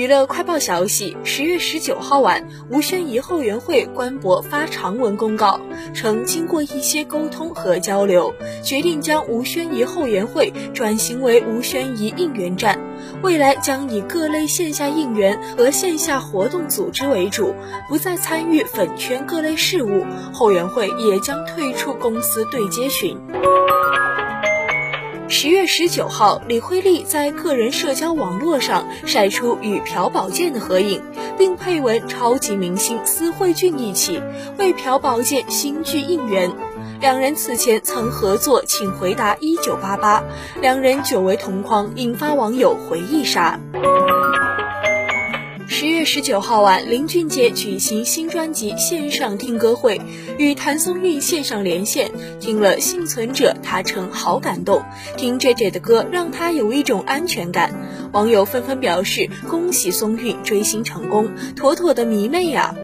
娱乐快报消息：十月十九号晚，吴宣仪后援会官博发长文公告，称经过一些沟通和交流，决定将吴宣仪后援会转型为吴宣仪应援站，未来将以各类线下应援和线下活动组织为主，不再参与粉圈各类事务。后援会也将退出公司对接群。十月十九号，李惠利在个人社交网络上晒出与朴宝剑的合影，并配文“超级明星司慧俊一起为朴宝剑新剧应援”。两人此前曾合作《请回答一九八八》，两人久违同框，引发网友回忆杀。十月十九号晚，林俊杰举行新专辑线上听歌会，与谭松韵线上连线，听了《幸存者》，他称好感动，听 J J 的歌让他有一种安全感。网友纷纷表示恭喜松韵追星成功，妥妥的迷妹呀！